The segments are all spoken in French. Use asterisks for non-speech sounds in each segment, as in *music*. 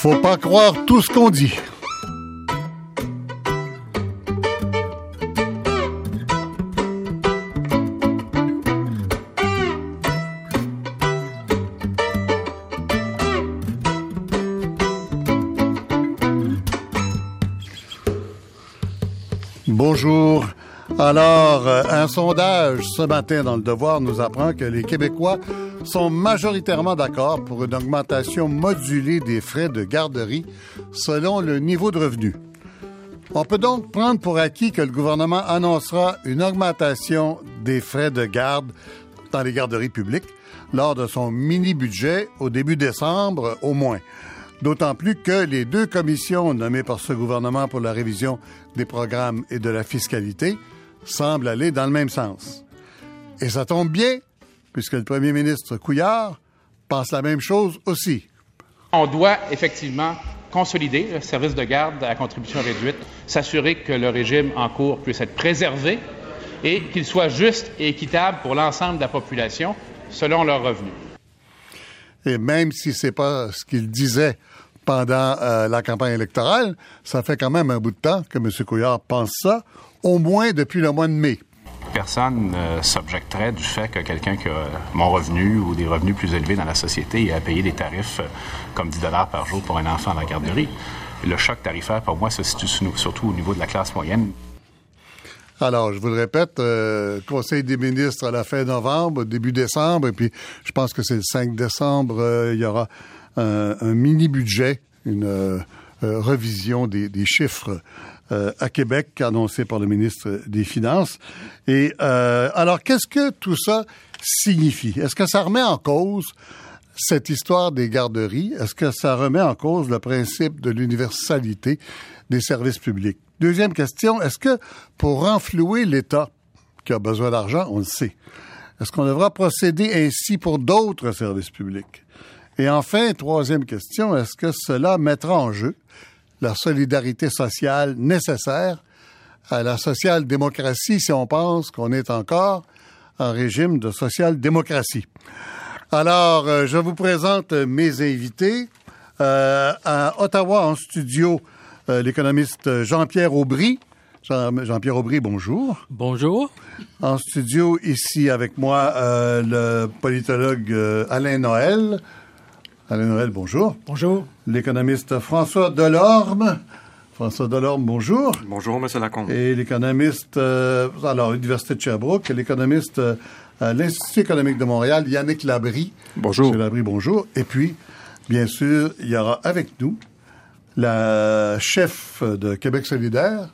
Faut pas croire tout ce qu'on dit. Bonjour. Alors, euh, un sondage ce matin dans le Devoir nous apprend que les Québécois sont majoritairement d'accord pour une augmentation modulée des frais de garderie selon le niveau de revenu. On peut donc prendre pour acquis que le gouvernement annoncera une augmentation des frais de garde dans les garderies publiques lors de son mini-budget au début décembre au moins. D'autant plus que les deux commissions nommées par ce gouvernement pour la révision des programmes et de la fiscalité semblent aller dans le même sens. Et ça tombe bien, puisque le premier ministre Couillard pense la même chose aussi. On doit effectivement consolider le service de garde à contribution réduite, s'assurer que le régime en cours puisse être préservé et qu'il soit juste et équitable pour l'ensemble de la population selon leurs revenus. Et même si c'est pas ce qu'il disait pendant euh, la campagne électorale, ça fait quand même un bout de temps que M. Couillard pense ça, au moins depuis le mois de mai. Personne ne s'objecterait du fait que quelqu'un qui a mon revenu ou des revenus plus élevés dans la société ait à payer des tarifs euh, comme 10 dollars par jour pour un enfant à la garderie. Le choc tarifaire, pour moi, se situe surtout au niveau de la classe moyenne. Alors, je vous le répète, euh, Conseil des ministres à la fin novembre, début décembre, et puis je pense que c'est le 5 décembre, euh, il y aura un, mini-budget, une euh, euh, revision des chiffres euh, à Québec annoncé par le ministre des Finances. Et euh, alors, qu'est-ce que tout ça signifie? Est-ce que ça remet en cause cette histoire des garderies? Est-ce que ça remet en cause le principe de l'universalité des services publics? Deuxième question, est-ce que pour renflouer l'État qui a besoin d'argent, on le sait, est-ce qu'on devra procéder ainsi pour d'autres services publics? Et enfin, troisième question, est-ce que cela mettra en jeu la solidarité sociale nécessaire à la social-démocratie si on pense qu'on est encore en régime de social-démocratie? Alors, euh, je vous présente mes invités. Euh, à Ottawa, en studio, euh, l'économiste Jean-Pierre Aubry. Jean- Jean-Pierre Aubry, bonjour. Bonjour. En studio, ici avec moi, euh, le politologue Alain Noël. Alain Noël, bonjour. Bonjour. L'économiste François Delorme. François Delorme, bonjour. Bonjour, M. Lacombe. Et l'économiste, euh, alors, Université de Sherbrooke, l'économiste euh, à l'Institut économique de Montréal, Yannick Labry. Bonjour. Monsieur Labry, bonjour. Et puis, bien sûr, il y aura avec nous la chef de Québec solidaire.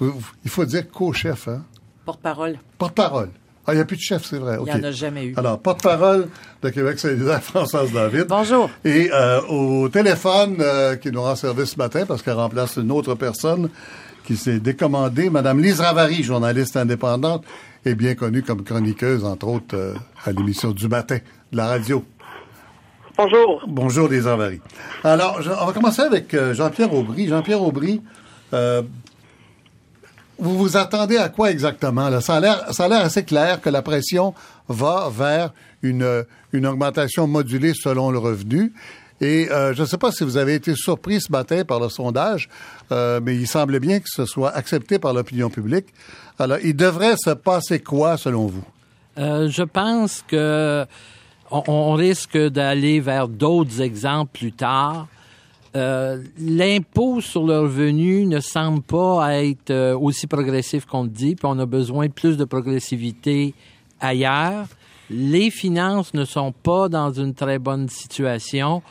Il faut dire co-chef, hein? Porte-parole. Porte-parole. Ah, il n'y a plus de chef, c'est vrai. Il n'y en a jamais eu. Alors, porte-parole de Québec solidaire, *laughs* Françoise David. Bonjour. Et euh, au téléphone euh, qui nous rend service ce matin, parce qu'elle remplace une autre personne qui s'est décommandée, Madame Lise Ravary, journaliste indépendante et bien connue comme chroniqueuse, entre autres, euh, à l'émission du matin de la radio. Bonjour. Bonjour, Lise Ravary. Alors, je- on va commencer avec euh, Jean-Pierre Aubry. Jean-Pierre Aubry, euh, vous vous attendez à quoi exactement? Ça a l'air assez clair que la pression va vers une, une augmentation modulée selon le revenu. Et euh, je ne sais pas si vous avez été surpris ce matin par le sondage, euh, mais il semblait bien que ce soit accepté par l'opinion publique. Alors, il devrait se passer quoi selon vous? Euh, je pense que on, on risque d'aller vers d'autres exemples plus tard. Euh, L'impôt sur le revenu ne semble pas être euh, aussi progressif qu'on le dit, puis on a besoin de plus de progressivité ailleurs. Les finances ne sont pas dans une très bonne situation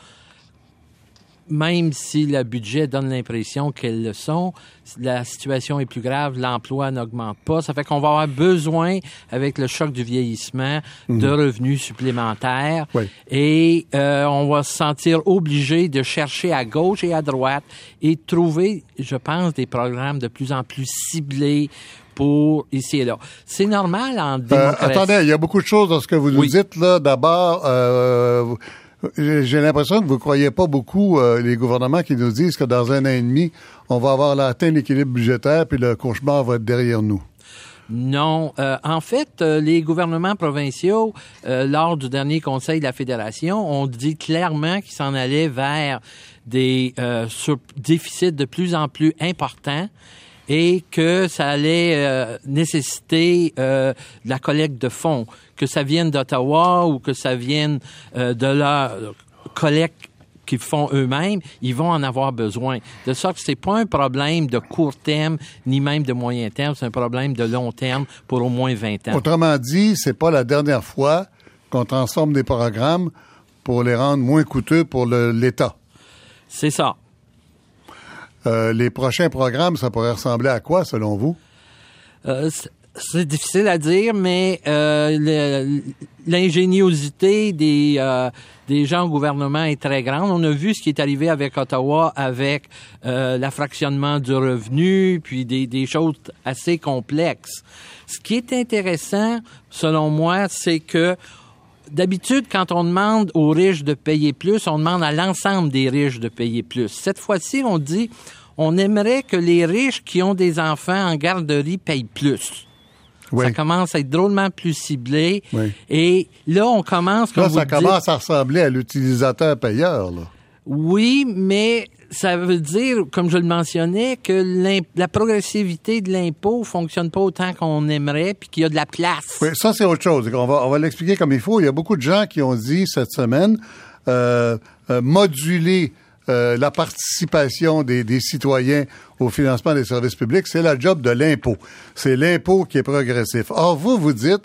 même si le budget donne l'impression qu'elles le sont, la situation est plus grave, l'emploi n'augmente pas. Ça fait qu'on va avoir besoin, avec le choc du vieillissement, de revenus supplémentaires. Oui. Et euh, on va se sentir obligé de chercher à gauche et à droite et trouver, je pense, des programmes de plus en plus ciblés pour ici et là. C'est normal en Euh, démocratie. attendez, il y a beaucoup de choses dans ce que vous nous Oui. dites là. D'abord, euh, j'ai l'impression que vous croyez pas beaucoup euh, les gouvernements qui nous disent que dans un an et demi, on va avoir atteint l'équilibre budgétaire puis le cauchemar va être derrière nous. Non. Euh, en fait, euh, les gouvernements provinciaux, lors du dernier Conseil de la Fédération, ont dit clairement qu'ils s'en allaient vers des déficits de plus en plus importants et que ça allait nécessiter de la collecte de fonds, que ça vienne d'Ottawa ou que ça vienne de la collecte qu'ils font eux-mêmes, ils vont en avoir besoin. De sorte que c'est pas un problème de court terme ni même de moyen terme, c'est un problème de long terme pour au moins 20 ans. Autrement dit, c'est pas la dernière fois qu'on transforme des programmes pour les rendre moins coûteux pour l'État. C'est ça. Euh, les prochains programmes, ça pourrait ressembler à quoi, selon vous? Euh, c'est difficile à dire, mais euh, l'ingéniosité des euh, des gens au gouvernement est très grande. On a vu ce qui est arrivé avec Ottawa, avec euh, l'affractionnement du revenu, puis des, des choses assez complexes. Ce qui est intéressant, selon moi, c'est que D'habitude, quand on demande aux riches de payer plus, on demande à l'ensemble des riches de payer plus. Cette fois-ci, on dit, on aimerait que les riches qui ont des enfants en garderie payent plus. Ça commence à être drôlement plus ciblé. Et là, on commence... Là, ça commence à ressembler à l'utilisateur payeur. Là. Oui, mais ça veut dire, comme je le mentionnais, que la progressivité de l'impôt fonctionne pas autant qu'on aimerait, puis qu'il y a de la place. Oui, ça c'est autre chose. On va, on va l'expliquer comme il faut. Il y a beaucoup de gens qui ont dit cette semaine euh, euh moduler euh, la participation des, citoyens au financement des services publics, c'est la job de l'impôt. C'est l'impôt qui est progressif. Or, vous, vous dites,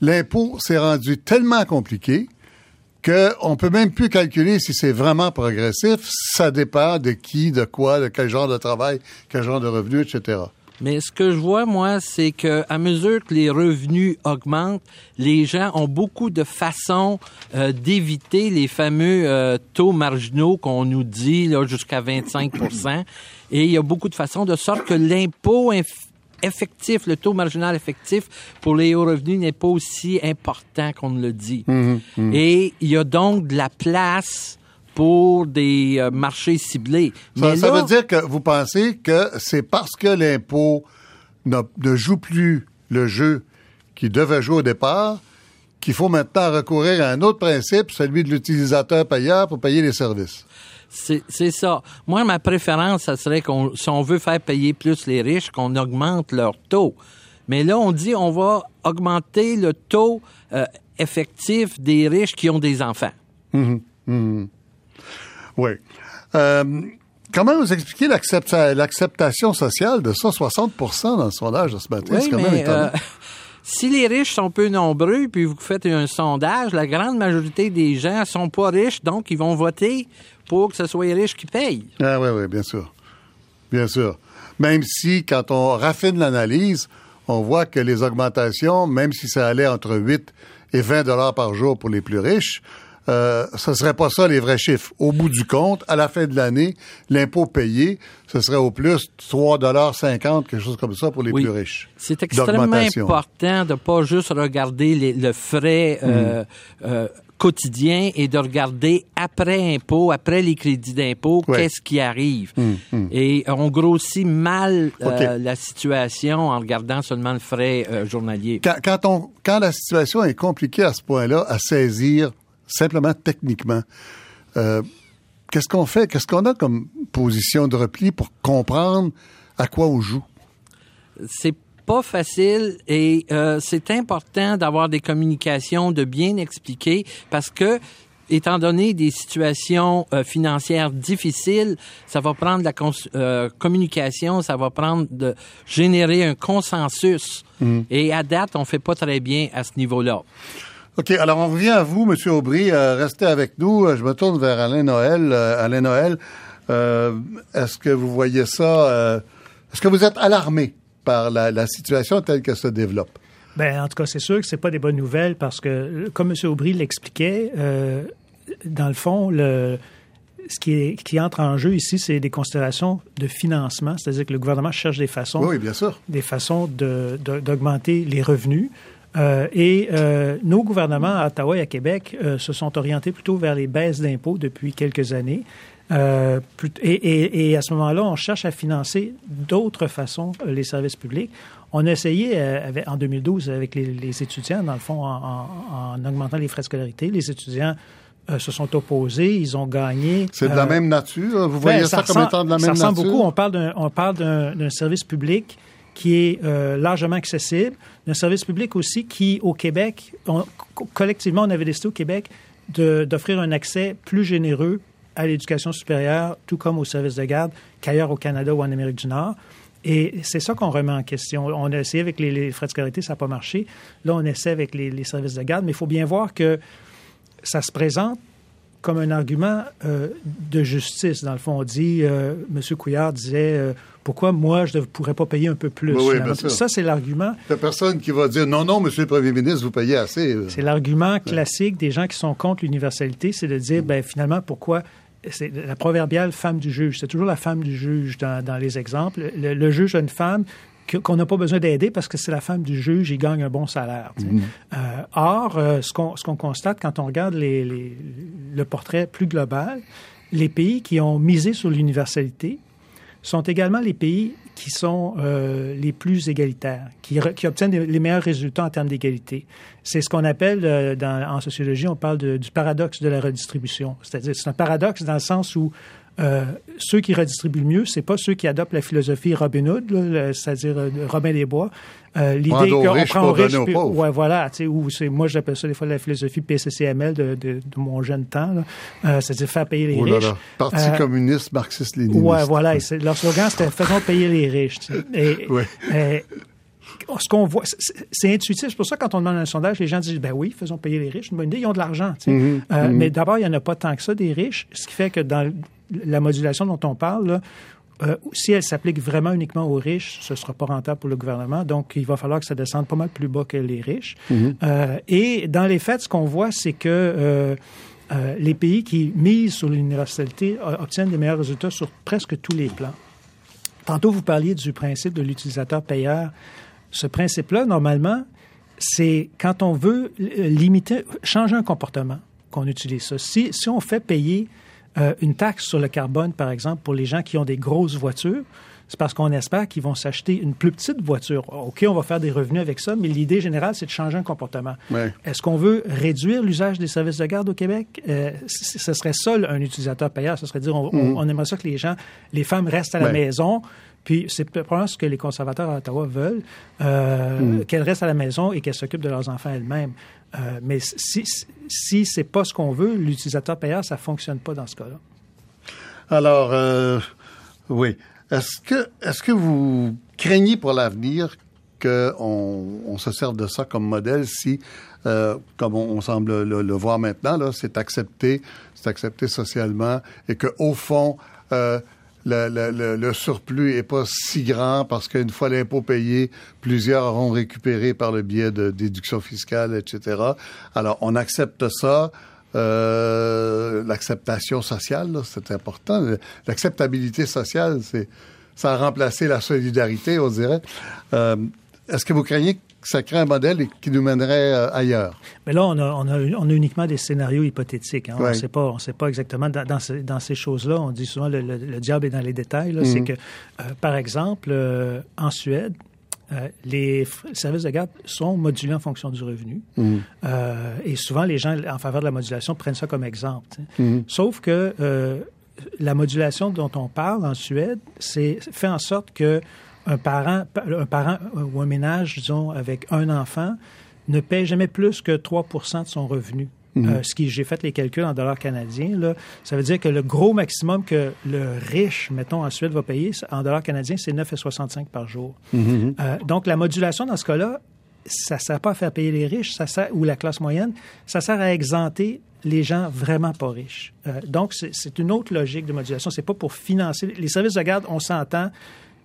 l'impôt s'est rendu tellement compliqué qu'on peut même plus calculer si c'est vraiment progressif. Ça dépend de qui, de quoi, de quel genre de travail, quel genre de revenus, etc. Mais ce que je vois, moi, c'est que à mesure que les revenus augmentent, les gens ont beaucoup de façons euh, d'éviter les fameux euh, taux marginaux qu'on nous dit là jusqu'à 25% Et il y a beaucoup de façons de sorte que l'impôt effectif, le taux marginal effectif pour les hauts revenus n'est pas aussi important qu'on le dit. Mmh, mmh. Et il y a donc de la place pour des euh, marchés ciblés. Ça, ça, veut dire que vous pensez que c'est parce que l'impôt ne, joue plus le jeu qu'il devait jouer au départ qu'il faut maintenant recourir à un autre principe, celui de l'utilisateur payeur pour payer les services. C'est ça. Moi, ma préférence, ça serait qu'on, si on veut faire payer plus les riches, qu'on augmente leur taux. Mais là, on dit on va augmenter le taux euh, effectif des riches qui ont des enfants. Mmh, mmh. Oui. Euh, comment vous expliquez l'acceptation sociale de ça, 60% dans le sondage de ce matin? C'est quand même étonnant. Euh, *laughs* si les riches sont peu nombreux, puis vous faites un sondage, la grande majorité des gens sont pas riches, donc ils vont voter pour que ce soit les riches qui payent. Ah oui, oui, bien sûr. Bien sûr. Même si, quand on raffine l'analyse, on voit que les augmentations, même si ça allait entre 8 et 20 dollars par jour pour les plus riches, euh, ce serait pas ça les vrais chiffres. Au bout du compte, à la fin de l'année, l'impôt payé, ce serait au plus 3,50 quelque chose comme ça pour les plus riches. C'est extrêmement important de pas juste regarder le frais euh, mm. euh, quotidien et de regarder après impôt, après les crédits d'impôt, qu'est-ce qui arrive. Mm, mm. Et on grossit mal euh, la situation en regardant seulement le frais euh, journalier. Quand, quand, on, quand la situation est compliquée à ce point-là, à saisir simplement techniquement. Euh, qu'est-ce qu'on fait? Qu'est-ce qu'on a comme position de repli pour comprendre à quoi on joue? C'est pas facile et euh, c'est important d'avoir des communications, de bien expliquer parce que étant donné des situations euh, financières difficiles, ça va prendre la communication, ça va prendre de générer un consensus. Mmh. Et à date, on fait pas très bien à ce niveau-là. OK, alors on revient à vous, M. Aubry. Euh, restez avec nous. Euh, je me tourne vers Alain Noël. Euh, Alain Noël, est-ce que vous voyez ça? est-ce que vous êtes alarmé par la, situation telle qu'elle se développe? Ben, en tout cas, c'est sûr que c'est pas des bonnes nouvelles parce que, comme M. Aubry l'expliquait, dans le fond, le, ce qui, est, qui entre en jeu ici, c'est des considérations de financement, c'est-à-dire que le gouvernement cherche des façons, oui, bien sûr. des façons d'augmenter les revenus. Euh, et euh, nos gouvernements à Ottawa et à Québec euh, se sont orientés plutôt vers les baisses d'impôts depuis quelques années. Euh, et, et, et, à ce moment-là, on cherche à financer d'autres façons les services publics. On a essayé avec, en 2012 avec les, les, étudiants, dans le fond, en, en, en, augmentant les frais de scolarité. Les étudiants euh, se sont opposés, ils ont gagné. C'est de la Euh, même nature? Vous ben, voyez ça, comme ressemble- étant de la ça même ressemble nature? beaucoup. On parle d'un, on parle d'un, d'un service public qui est euh, largement accessible, d'un service public aussi qui, au Québec, collectivement, on avait décidé au Québec d'offrir un accès plus généreux à l'éducation supérieure, tout comme au service de garde, qu'ailleurs au Canada ou en Amérique du Nord. Et c'est ça qu'on remet en question. On a essayé avec les, frais de scolarité, ça n'a pas marché. Là, on essaie avec les, services de garde, mais il faut bien voir que ça se présente comme un argument euh, de justice. Dans le fond, on dit, euh, M. Couillard disait, pourquoi moi, je ne pourrais pas payer un peu plus? Oui, bien sûr. ça, c'est l'argument. Il n'y a personne qui va dire non, non, monsieur le premier ministre, vous payez assez. C'est l'argument classique des gens qui sont contre l'universalité, c'est de dire, ben finalement, pourquoi c'est la proverbiale femme du juge. C'est toujours la femme du juge dans, dans les exemples. Le, le juge a une femme qu'on n'a pas besoin d'aider parce que c'est la femme du juge, il gagne un bon salaire. sais. Euh, or, euh, ce qu'on ce qu'on constate quand on regarde les, les- le portrait plus global, les pays qui ont misé sur l'universalité sont également les pays qui sont euh, les plus égalitaires, qui, qui obtiennent les meilleurs résultats en termes d'égalité. C'est ce qu'on appelle, euh, dans, en sociologie, on parle de- du paradoxe de la redistribution. C'est-à-dire, c'est un paradoxe dans le sens où euh, ceux qui redistribuent le mieux, c'est pas ceux qui adoptent la philosophie Robin Hood, c'est-à-dire euh, Robin des Bois. Euh, L'idée qu'on prend aux riches, puis- ouais, voilà, tu sais, ou c'est, moi j'appelle ça des fois la philosophie PCCML de, de, de mon jeune temps. Euh, c'est-à-dire faire payer les Oh là riches. là. Parti communiste, marxiste-léniniste. Ouais, voilà. Et leur slogan, c'était faisons payer les riches. Et, *laughs* Ouais. ce qu'on voit, c'est- intuitif. C'est pour ça que quand on demande un sondage, les gens disent ben oui, faisons payer les riches. Une bonne idée, ils ont de l'argent. Mm-hmm. Euh, Mais d'abord, il n'y en a pas tant que ça des riches, ce qui fait que dans la modulation dont on parle, là, euh, si elle s'applique vraiment uniquement aux riches, ce ne sera pas rentable pour le gouvernement. Donc, il va falloir que ça descende pas mal plus bas que les riches. Euh, et dans les faits, ce qu'on voit, c'est que euh, les pays qui misent sur l'universalité obtiennent des meilleurs résultats sur presque tous les plans. Tantôt, vous parliez du principe de l'utilisateur payeur. Ce principe-là, normalement, c'est quand on veut limiter, changer un comportement qu'on utilise ça. Si, si on fait payer euh, une taxe sur le carbone, par exemple, pour les gens qui ont des grosses voitures, c'est parce qu'on espère qu'ils vont s'acheter une plus petite voiture. OK, on va faire des revenus avec ça, mais l'idée générale, c'est de changer un comportement. Ouais. Est-ce qu'on veut réduire l'usage des services de garde au Québec? Euh, ce serait ça, un utilisateur payeur. Ce serait dire, on, on- on aimerait ça que les gens, les femmes restent à la Ouais. maison. Puis c'est probablement ce que les conservateurs à Ottawa veulent, euh, qu'elles restent à la maison et qu'elles s'occupent de leurs enfants elles-mêmes. Euh, mais si, si, si c'est pas ce qu'on veut, l'utilisateur payeur, ça fonctionne pas dans ce cas-là. Alors, euh, oui. Est-ce que, est-ce que vous craignez pour l'avenir qu'on on se serve de ça comme modèle si, euh, comme on, on semble le, le voir maintenant, là, c'est accepté, c'est accepté socialement et que au fond, euh, le, surplus est pas si grand parce qu'une fois l'impôt payé, plusieurs auront récupéré par le biais de déductions fiscales, etc. Alors, on accepte ça. Euh, l'acceptation sociale, c'est important. L'acceptabilité sociale, ça a remplacé la solidarité, on dirait. Euh, Est-ce que vous craignez que ça crée un modèle qui nous mènerait euh, ailleurs? Mais là, on a, on a, on a uniquement des scénarios hypothétiques. hein. On ne sait pas, on sait pas exactement dans, dans ces, choses-là. On dit souvent le, le- le diable est dans les détails. C'est que, euh, par exemple, euh, en Suède, les services de garde sont modulés en fonction du revenu. Euh, et souvent, les gens en faveur de la modulation prennent ça comme exemple. sais. Sauf que la modulation dont on parle en Suède, c'est fait en sorte que un parent, un parent ou un ménage, disons, avec un enfant, ne paie jamais plus que 3% de son revenu. Euh, ce qui, j'ai fait les calculs en dollars canadiens, là, ça veut dire que le gros maximum que le riche, mettons, en Suède va payer en dollars canadiens, c'est 9,65 par jour. Euh, donc, la modulation dans ce cas-là, ça ne sert pas à faire payer les riches, ça sert, ou la classe moyenne, ça sert à exempter les gens vraiment pas riches. Euh, donc, c'est c'est une autre logique de modulation. C'est pas pour financer. Les services de garde, on s'entend,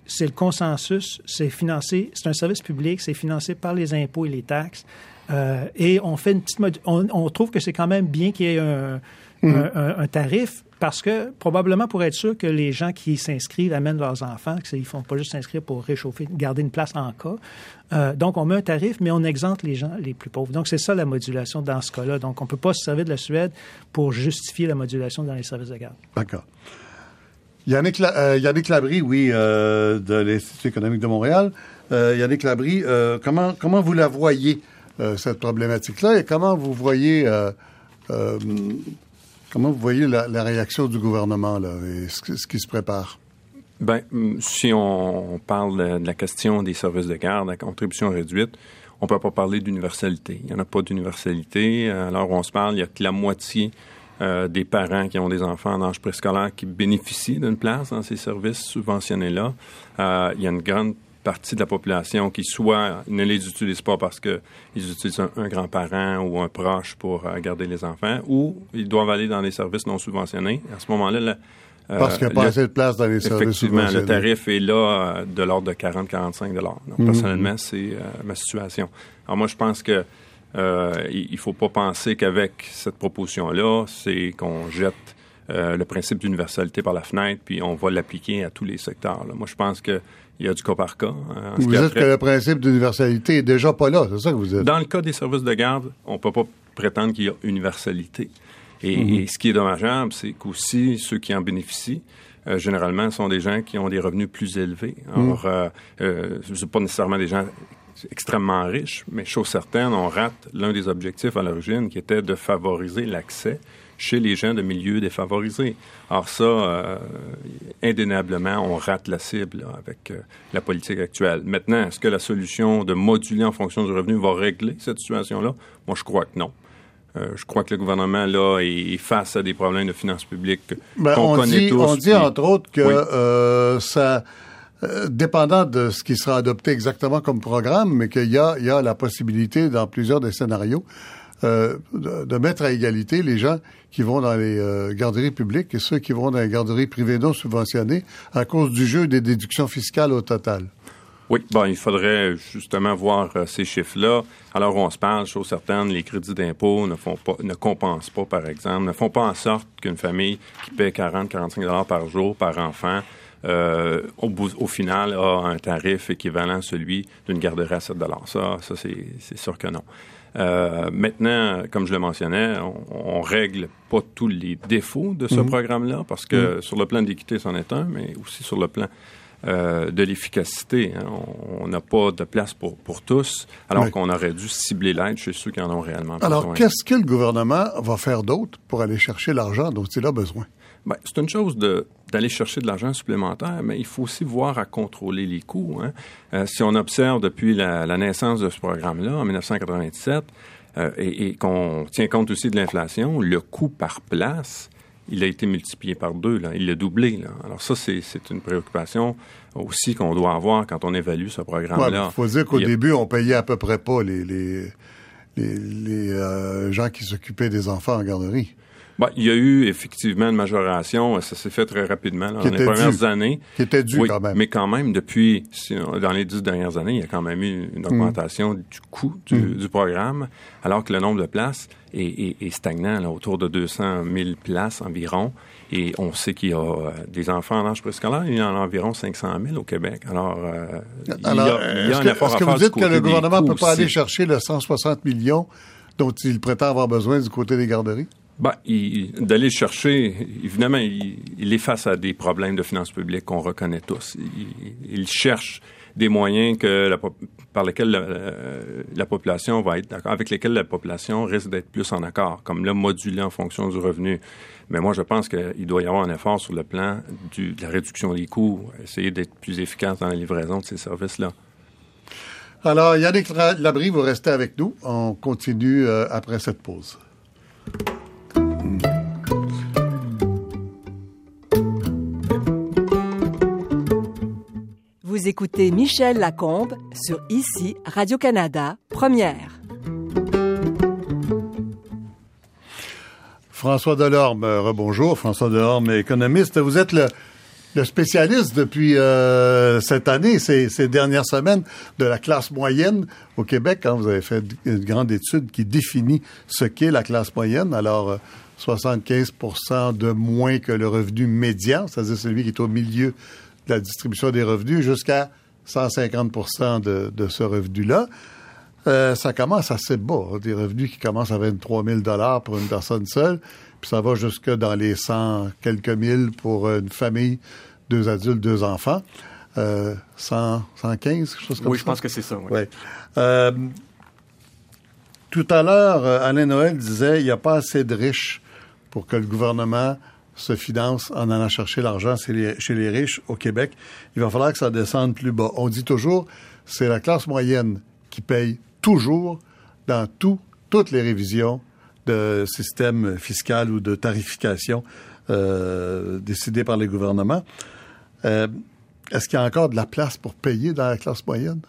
c'est le consensus, c'est financé, c'est un service public, c'est financé par les impôts et les taxes. Euh, et on fait une petite on, on trouve que c'est quand même bien qu'il y ait un, un, un- un tarif parce que probablement pour être sûr que les gens qui s'inscrivent amènent leurs enfants, qu'ils ne font pas juste s'inscrire pour réchauffer, garder une place en cas. Euh, donc on met un tarif, mais on exempte les gens les plus pauvres. Donc c'est ça la modulation dans ce cas-là. Donc on ne peut pas se servir de la Suède pour justifier la modulation dans les services de garde. D'accord. Yannick, euh, oui, euh, de l'Institut économique de Montréal. Euh, Yannick Labrie, euh, comment, comment vous la voyez, cette problématique-là, et comment vous voyez Comment vous voyez la, réaction du gouvernement là, et ce, qui se prépare? Ben, si on parle de la question des services de garde à contribution réduite, on ne peut pas parler d'universalité. Il n'y en a pas d'universalité. Alors, on se parle, il y a que la moitié euh, des parents qui ont des enfants en âge préscolaire qui bénéficient d'une place dans ces services subventionnés-là. Euh, il y a une grande partie de la population qui soit ne les utilisent pas parce qu'ils utilisent un, grand-parent ou un proche pour euh, garder les enfants, ou ils doivent aller dans les services non subventionnés. À ce moment-là, parce qu'il n'y a pas assez de place dans les services Effectivement, le tarif est là de l'ordre de 40-45 Donc, personnellement, c'est ma situation. Alors, moi, je pense que euh, il ne faut pas penser qu'avec cette proposition-là, c'est qu'on jette euh, le principe d'universalité par la fenêtre, puis on va l'appliquer à tous les secteurs. Moi, je pense qu'il y a du cas par cas. Hein, vous dites que le principe d'universalité est déjà pas là, c'est ça que vous dites? Dans le cas des services de garde, on ne peut pas prétendre qu'il y a universalité. Et, mm-hmm. ce qui est dommageable, c'est qu'aussi ceux qui en bénéficient, euh, généralement, sont des gens qui ont des revenus plus élevés. Mm. Alors, euh, ce pas nécessairement des gens extrêmement riche, mais chose certaine, on rate l'un des objectifs à l'origine qui était de favoriser l'accès chez les gens de milieux défavorisés. Alors ça, euh, indéniablement, on rate la cible avec euh, la politique actuelle. Maintenant, est-ce que la solution de moduler en fonction du revenu va régler cette situation-là? Moi, je crois que non. Euh, je crois que le gouvernement, là, est face à des problèmes de finances publiques ben, qu'on connaît tous. On dit, entre autres, que ça euh, dépendant de ce qui sera adopté exactement comme programme, mais qu'il y a, la possibilité dans plusieurs des scénarios euh, de, mettre à égalité les gens qui vont dans les euh, garderies publiques et ceux qui vont dans les garderies privées non subventionnées à cause du jeu des déductions fiscales au total. Oui, bon, il faudrait justement voir ces chiffres-là. Alors, on se parle, chose certaine, les crédits d'impôt ne font pas, ne compensent pas, par exemple, ne font pas en sorte qu'une famille qui paie 40, 45 dollars par jour par enfant euh, au, final, a un tarif équivalent à celui d'une garderie à 7 Ça, ça c'est sûr que non. Euh, maintenant, comme je le mentionnais, on, règle pas tous les défauts de ce mhm. programme-là, parce que mhm. sur le plan d'équité, c'en est un, mais aussi sur le plan euh, de l'efficacité. Hein. On n'a pas de place pour, pour tous, alors qu'on aurait dû cibler l'aide chez ceux qui en ont réellement besoin. Alors, qu'est-ce que le gouvernement va faire d'autre pour aller chercher l'argent dont il a besoin? Ben, c'est une chose d'aller chercher de l'argent supplémentaire, mais il faut aussi voir à contrôler les coûts. Hein. Euh, si on observe depuis la, naissance de ce programme-là, en 1997, euh, et, qu'on tient compte aussi de l'inflation, le coût par place, il a été multiplié par deux, là. il l'a doublé. Là. Alors ça, c'est une préoccupation aussi qu'on doit avoir quand on évalue ce programme-là. Il faut dire qu'au début, on payait à peu près pas les, les, les, euh, gens qui s'occupaient des enfants en garderie. Bah, il y a eu effectivement une majoration, ça s'est fait très rapidement dans les premières années. Qui était dû quand même. Mais quand même, depuis, dans les dix dernières années, il y a quand même eu une augmentation mm. du coût mm. du, programme, alors que le nombre de places est, stagnant, là, autour de 200 000 places environ. Et on sait qu'il y a euh, des enfants en âge préscolaire, il y en a environ 500 000 au Québec. Alors, euh, il y a, un effort Est-ce que vous dites que le gouvernement ne peut pas aller chercher le 160 millions dont il prétend avoir besoin du côté des garderies? Ben, d'aller chercher, évidemment, il, est face à des problèmes de finances publiques qu'on reconnaît tous. Il, cherche des moyens par lesquels la, population va être d'accord, avec lesquels la population risque d'être plus en accord, comme le moduler en fonction du revenu. Mais moi, je pense qu'il doit y avoir un effort sur le plan de la réduction des coûts, essayer d'être plus efficace dans la livraison de ces services-là. Alors, Yannick Labrie, vous restez avec nous. On continue euh, après cette pause. Vous écoutez Michel Lacombe sur ICI Radio-Canada, première. François Delorme, euh, rebonjour. François Delorme, économiste. Vous êtes le, spécialiste depuis euh, cette année, ces, dernières semaines, de la classe moyenne au Québec. Hein. vous avez fait une grande étude qui définit ce qu'est la classe moyenne. Alors, 75% euh, de moins que le revenu médian, c'est-à-dire celui qui est au milieu de la distribution des revenus jusqu'à 150 de, de ce revenu-là. Euh, ça commence assez bas, hein, des revenus qui commencent à 23 000 pour une personne seule, puis ça va jusque dans les 100 quelques mille pour une famille, deux adultes, deux enfants. Euh, 100, 115, quelque chose comme ça. Oui, je pense que c'est ça. Oui. Euh, tout à l'heure, euh, Alain Noël disait il n'y a pas assez de riches pour que le gouvernement se finance en allant chercher l'argent chez les, riches au Québec. Il va falloir que ça descende plus bas. On dit toujours, c'est la classe moyenne qui paye toujours dans toutes les révisions de système fiscal ou de tarification euh, décidées par les gouvernements. Euh, est-ce qu'il y a encore de la place pour payer dans la classe moyenne?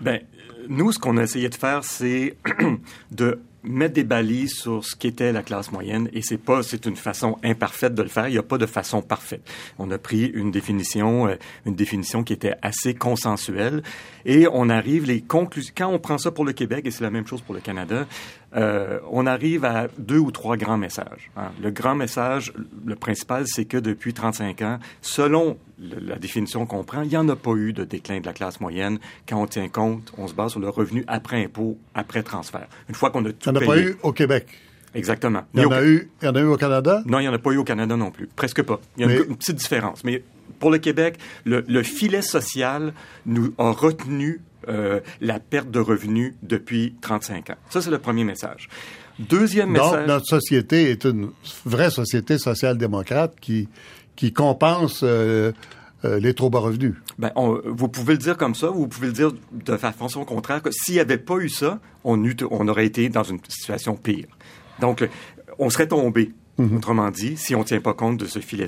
Bien, nous, ce qu'on a essayé de faire, c'est *clears throat* de mettre des balises sur ce qu'était la classe moyenne et c'est pas c'est une façon imparfaite de le faire. Il n'y a pas de façon parfaite. On a pris une définition euh, une définition qui était assez consensuelle et on arrive les conclusions quand on prend ça pour le Québec et c'est la même chose pour le Canada euh, on arrive à deux ou trois grands messages. Hein. Le grand message, le principal, c'est que depuis 35 ans, selon la définition qu'on prend, il n'y en a pas eu de déclin de la classe moyenne quand on tient compte, on se base sur le revenu après impôt, après transfert. Une fois qu'on a tout Il n'y en a pas eu au Québec. Exactement. Il y, en a eu, il y en a eu au Canada? Non, il n'y en a pas eu au Canada non plus. Presque pas. Il y a une, petite différence. Mais pour le Québec, le, le filet social nous a retenu euh, la perte de revenus depuis 35 ans. Ça, c'est le premier message. Deuxième message. Donc, notre société est une vraie société social-démocrate qui, qui compense euh, euh, les trop bas revenus. Ben, vous pouvez le dire comme ça, ou vous pouvez le dire de façon contraire, que s'il n'y avait pas eu ça, on, on aurait été dans une situation pire. Donc, on serait tombé. Mhm. Autrement dit, si on ne tient pas compte de ce filet.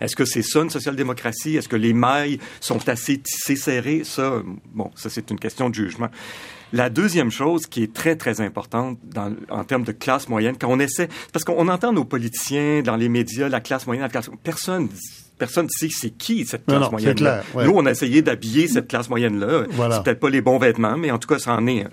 Est-ce que c'est ça une social-démocratie? Est-ce que les mailles sont assez tissées, serrées? Ça, bon, ça c'est une question de jugement. La deuxième chose qui est très, très importante dans, en termes de classe moyenne, quand on essaie, parce qu'on entend nos politiciens dans les médias, la classe moyenne, la classe, personne personne ne sait c'est qui cette classe moyenne. Là. Nous, on a essayé d'habiller cette classe moyenne-là. C'est peut-être pas les bons vêtements, mais en tout cas, ça en est.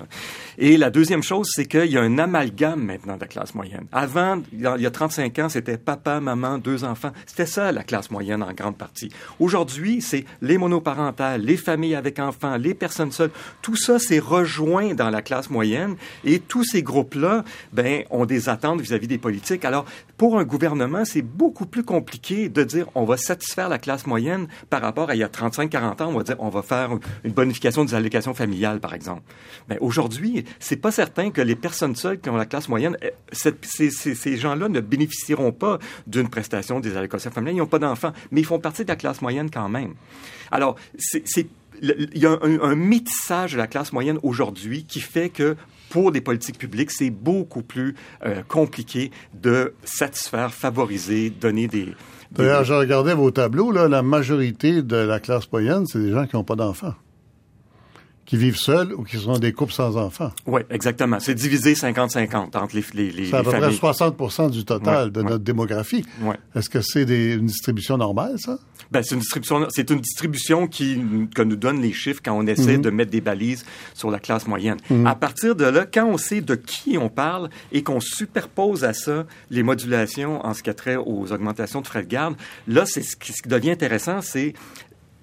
Et la deuxième chose, c'est qu'il y a un amalgame maintenant de la classe moyenne. Avant, il y a 35 ans, c'était papa, maman, deux enfants. C'était ça, la classe moyenne, en grande partie. Aujourd'hui, c'est les monoparentales, les familles avec enfants, les personnes seules. Tout ça s'est rejoint dans la classe moyenne et tous ces groupes-là, ben, ont des attentes vis-à-vis des politiques. Alors, pour un gouvernement, c'est beaucoup plus compliqué de dire on va satisfaire la classe moyenne par rapport à il y a 35-40 ans, on va dire on va faire une bonification des allocations familiales, par exemple. Mais aujourd'hui, c'est pas certain que les personnes seules qui ont la classe moyenne, ces, ces gens-là ne bénéficieront pas d'une prestation des allocations familiales. Ils n'ont pas d'enfants, mais ils font partie de la classe moyenne quand même. Alors, c'est il y a un, un, métissage de la classe moyenne aujourd'hui qui fait que pour des politiques publiques, c'est beaucoup plus euh, compliqué de satisfaire, favoriser, donner des... D'ailleurs, je regardais vos tableaux, là, la majorité de la classe moyenne, c'est des gens qui n'ont pas d'enfants qui vivent seuls ou qui sont des couples sans enfants. Oui, exactement. C'est divisé 50-50 entre les, les, les C'est à peu près 60% du total de notre démographie. Ouais. Est-ce que c'est une distribution normale, ça? Ben, c'est une distribution, c'est une distribution qui, que nous donne les chiffres quand on essaie mhm. de mettre des balises sur la classe moyenne. Mhm. À partir de là, quand on sait de qui on parle et qu'on superpose à ça les modulations en ce qui a trait aux augmentations de frais de garde, là, c'est ce qui devient intéressant, c'est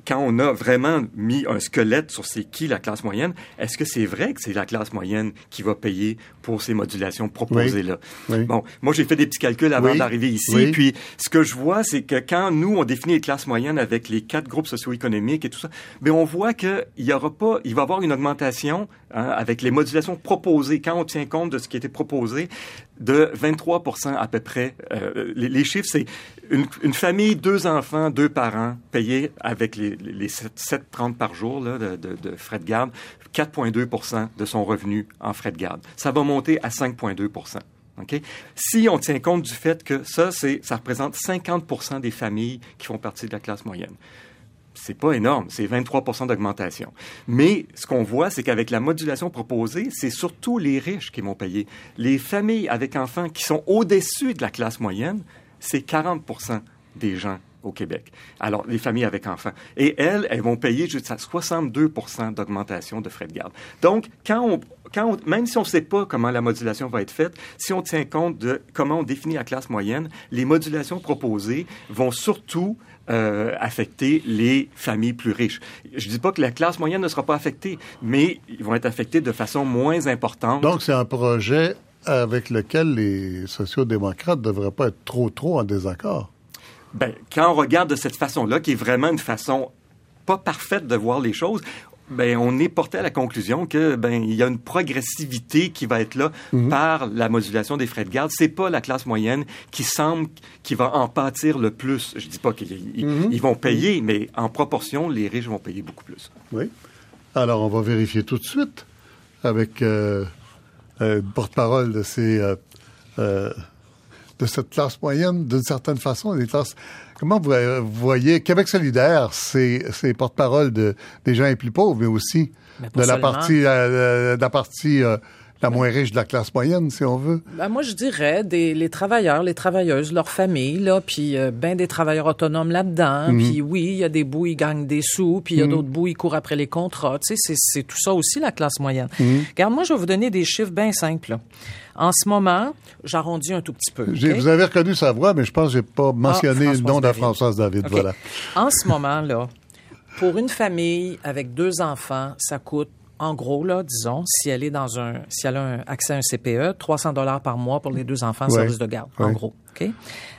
quand on a vraiment mis un squelette sur c'est qui la classe moyenne, est-ce que c'est vrai que c'est la classe moyenne qui va payer pour ces modulations proposées-là? Bon, moi, j'ai fait des petits calculs avant d'arriver ici, puis ce que je vois, c'est que quand nous, on définit les classes moyennes avec les quatre groupes socio-économiques et tout ça, bien, on voit qu'il y aura pas, il va y avoir une augmentation hein, avec les modulations proposées, quand on tient compte de ce qui été proposé, de 23% à peu près. Euh, les, chiffres, c'est une, famille, deux enfants, deux parents, payés avec les, les 7,30 par jour là, de, frais de garde, 4,2 de son revenu en frais de garde. Ça va monter à 5,2 Okay? Si on tient compte du fait que ça, ça représente 50 des familles qui font partie de la classe moyenne c'est pas énorme, c'est 23 d'augmentation. Mais ce qu'on voit, c'est qu'avec la modulation proposée, c'est surtout les riches qui vont payer. Les familles avec enfants qui sont au-dessus de la classe moyenne, c'est 40% des gens au Québec. Alors, les familles avec enfants. Et elles, elles vont payer jusqu'à 62 d'augmentation de frais de garde. Donc, quand quand même si on ne sait pas comment la modulation va être faite, si on tient compte de comment on définit la classe moyenne, les modulations proposées vont surtout euh, affecter les familles plus riches. Je ne dis pas que la classe moyenne ne sera pas affectée, mais ils vont être affectés de façon moins importante. Donc, c'est un projet avec lequel les sociaux-démocrates ne devraient pas être trop, trop en désaccord. Ben, quand on regarde de cette façon-là, qui est vraiment une façon pas parfaite de voir les choses, ben, on est porté à la conclusion que ben il y a une progressivité qui va être là par la modulation des frais de garde. C'est pas la classe moyenne qui semble qui va en pâtir le plus. Je dis pas qu'ils ils vont payer, mais en proportion, les riches vont payer beaucoup plus. Oui. Alors, on va vérifier tout de suite avec euh, euh, le porte-parole de ces euh, euh, de cette classe moyenne, d'une certaine façon, des classes. Comment vous, euh, vous voyez? Québec solidaire, c'est c'est porte-parole de des gens les plus pauvres, mais aussi Mais de la seulement. partie euh, de la partie euh, la moins riche de la classe moyenne, si on veut. Ben, moi, je dirais des, les travailleurs, les travailleuses, leurs familles, là, puis euh, ben des travailleurs autonomes là-dedans. Puis oui, il y a des bouts, ils gagnent des sous, puis il y a d'autres bouts, ils courent après les contrats. Tu sais, c'est- tout ça aussi, la classe moyenne. Regarde, moi, je vais vous donner des chiffres bien simples. là. En ce moment, j'arrondis un tout petit peu. Vous avez reconnu sa voix, mais je pense que j'ai pas mentionné le nom de. Françoise David. Voilà. En ce moment, là, pour une famille avec deux enfants, ça coûte, en gros, là, disons, si elle est dans un, si elle a un accès à un CPE, 300 dollars par mois pour les deux enfants en Ouais. service de garde, en gros.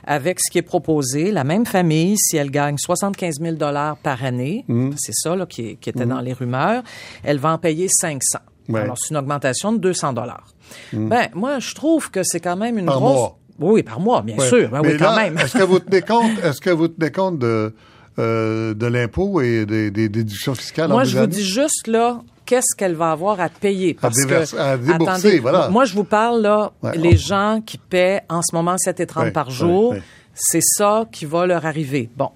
Avec ce qui est proposé, la même famille, si elle gagne 75 000 dollars par année, Mm. c'est ça, là, qui, était dans les rumeurs, elle va en payer 500. Ouais. Mm. Alors, c'est une augmentation de 200 dollars. Ben, moi, je trouve que c'est quand même une Par grosse... mois. Oui, par mois, bien sûr. Ben Mais oui, quand même. Est-ce que vous tenez *laughs* compte, est-ce que vous tenez compte de, euh, de l'impôt et des, des déductions fiscales en Moi, je vous dis juste là, qu'est-ce qu'elle va avoir à payer? Parce déverser- que à débourser, attendez, voilà. moi je vous parle là, Ouais. les gens qui paient en ce moment 7,30 Ouais, par jour, ouais. c'est ça qui va leur arriver. Bon.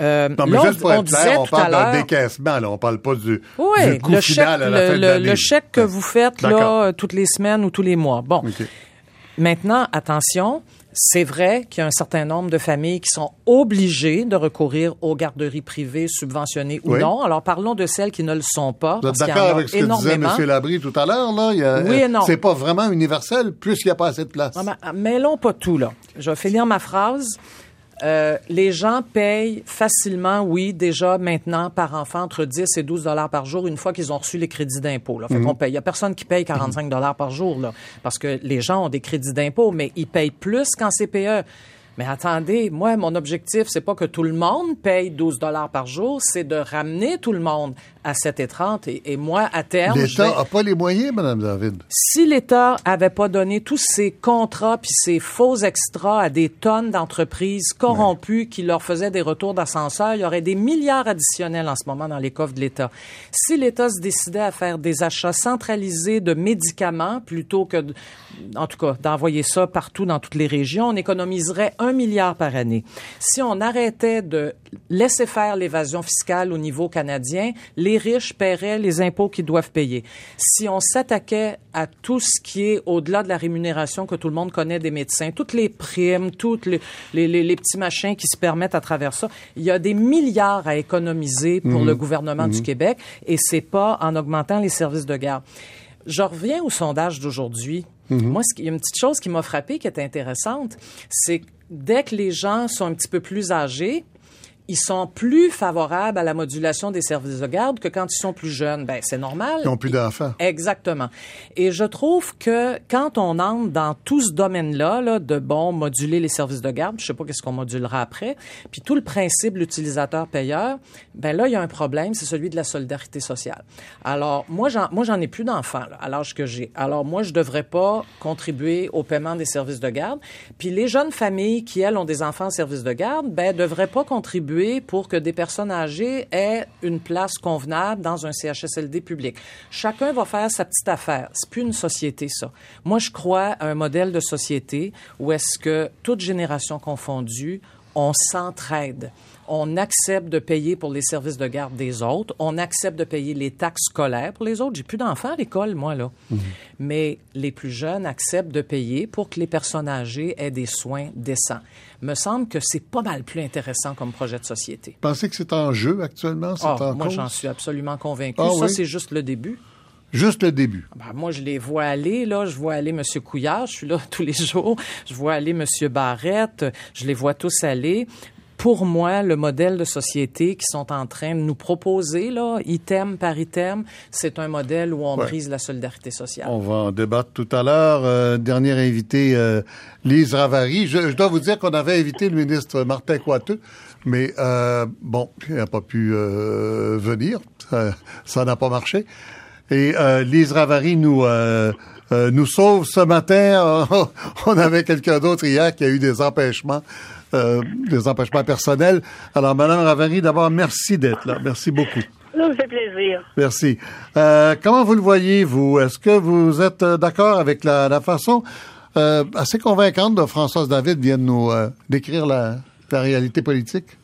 Euh, Non, mais là, juste pour on être clair, on à parle d'un décaissement, là. On parle pas du, Oui, du coût le chèque, final à la fin le, de le- l'année. le chèque que vous faites là toutes les semaines ou tous les mois. Bon. Maintenant, attention, c'est vrai qu'il y a un certain nombre de familles qui sont obligées de recourir aux garderies privées subventionnées ou Oui. non. Alors parlons de celles qui ne le sont pas. Vous êtes d'accord avec ce que disait. M. Labrie tout à l'heure, là? Il y a- Oui et non. C'est pas vraiment universel, plus il n'y a pas assez de place. Non, mais, ah, mêlons pas tout, là. Je vais finir ma phrase. Euh, les gens payent facilement, oui, déjà maintenant par enfant entre 10 et 12 dollars par jour une fois qu'ils ont reçu les crédits d'impôt. Là. Fait Mhm. qu'on paye. Il y a personne qui paye 45 dollars par jour, là, parce que les gens ont des crédits d'impôt, mais ils payent plus qu'en CPE. Mais attendez, moi, mon objectif, c'est pas que tout le monde paye 12 dollars par jour, c'est de ramener tout le monde à 7,30. Et, et moi, à terme, L'État n'a pas les moyens, Mme David. si l'État avait pas donné tous ces contrats puis ces faux extras à des tonnes d'entreprises corrompues qui leur faisaient des retours d'ascenseur, il y aurait des milliards additionnels en ce moment dans les coffres de l'État. Si l'État se décidait à faire des achats centralisés de médicaments plutôt que, de- en tout cas, d'envoyer ça partout dans toutes les régions, on économiserait un milliard par année. Si on arrêtait de laisser faire l'évasion fiscale au niveau canadien, les riches paieraient les impôts qu'ils doivent payer. Si on s'attaquait à tout ce qui est au-delà de la rémunération que tout le monde connaît des médecins, toutes les primes, toutes les, les, les- les petits machins qui se permettent à travers ça, il y a des milliards à économiser pour le gouvernement du Québec et c'est pas en augmentant les services de garde. Je reviens au sondage d'aujourd'hui. Moi, ce qui- il y a une petite chose qui m'a frappé qui est intéressante, c'est que dès que les gens sont un petit peu plus âgés, ils sont plus favorables à la modulation des services de garde que quand ils sont plus jeunes. Ben, c'est normal. Ils n'ont plus d'enfants. Exactement. Et je trouve que quand on entre dans tout ce domaine-là, là, de bon moduler les services de garde, je sais pas qu'est-ce qu'on modulera après, puis tout le principe l'utilisateur-payeur, ben là il y a un problème, c'est celui de la solidarité sociale. Alors moi j'en moi j'en ai plus d'enfants là, à l'âge que j'ai. Alors moi je devrais pas contribuer au paiement des services de garde. Puis les jeunes familles qui elles ont des enfants en service de garde, ben devraient pas contribuer pour que des personnes âgées aient une place convenable dans un CHSLD public. Chacun va faire sa petite affaire. C'est plus une société ça. Moi je crois à un modèle de société où est-ce que toute génération confondue, on s'entraide. On accepte de payer pour les services de garde des autres. On accepte de payer les taxes scolaires pour les autres. J'ai plus d'enfants à l'école, moi, là. Mais les plus jeunes acceptent de payer pour que les personnes âgées aient des soins décents. Me semble que c'est pas mal plus intéressant comme projet de société. Pensez que c'est en jeu actuellement? C'est Ah, en moi, j'en suis absolument convaincu. Ah Ça, oui? c'est juste le début. Juste le début. Ben, moi, je les vois aller, là. Je vois aller M. Couillard, je suis là *laughs* tous les jours. Je vois aller M. Barrette, je les vois tous aller. Pour moi, le modèle de société qu'ils sont en train de nous proposer, là, item par item, c'est un modèle où on Ouais. brise la solidarité sociale. On va en débattre tout à l'heure. Euh, dernier invité, euh, Lise Ravary. Je, je dois vous dire qu'on avait invité le ministre Martin Coiteux Mais euh, bon, il n'a pas pu euh, venir. Ça n'a pas marché. Et euh, Lise Ravary nous nous sauve ce matin. *laughs* on avait quelqu'un d'autre hier qui a eu des empêchements. Des empêchements personnels. Alors, Madame Ravary, d'abord, merci d'être là. Merci beaucoup. Ça me fait plaisir. Merci. comment vous le voyez, vous? Est-ce que vous êtes d'accord avec la, la façon assez convaincante de Françoise David vient de nous décrire la, la réalité politique?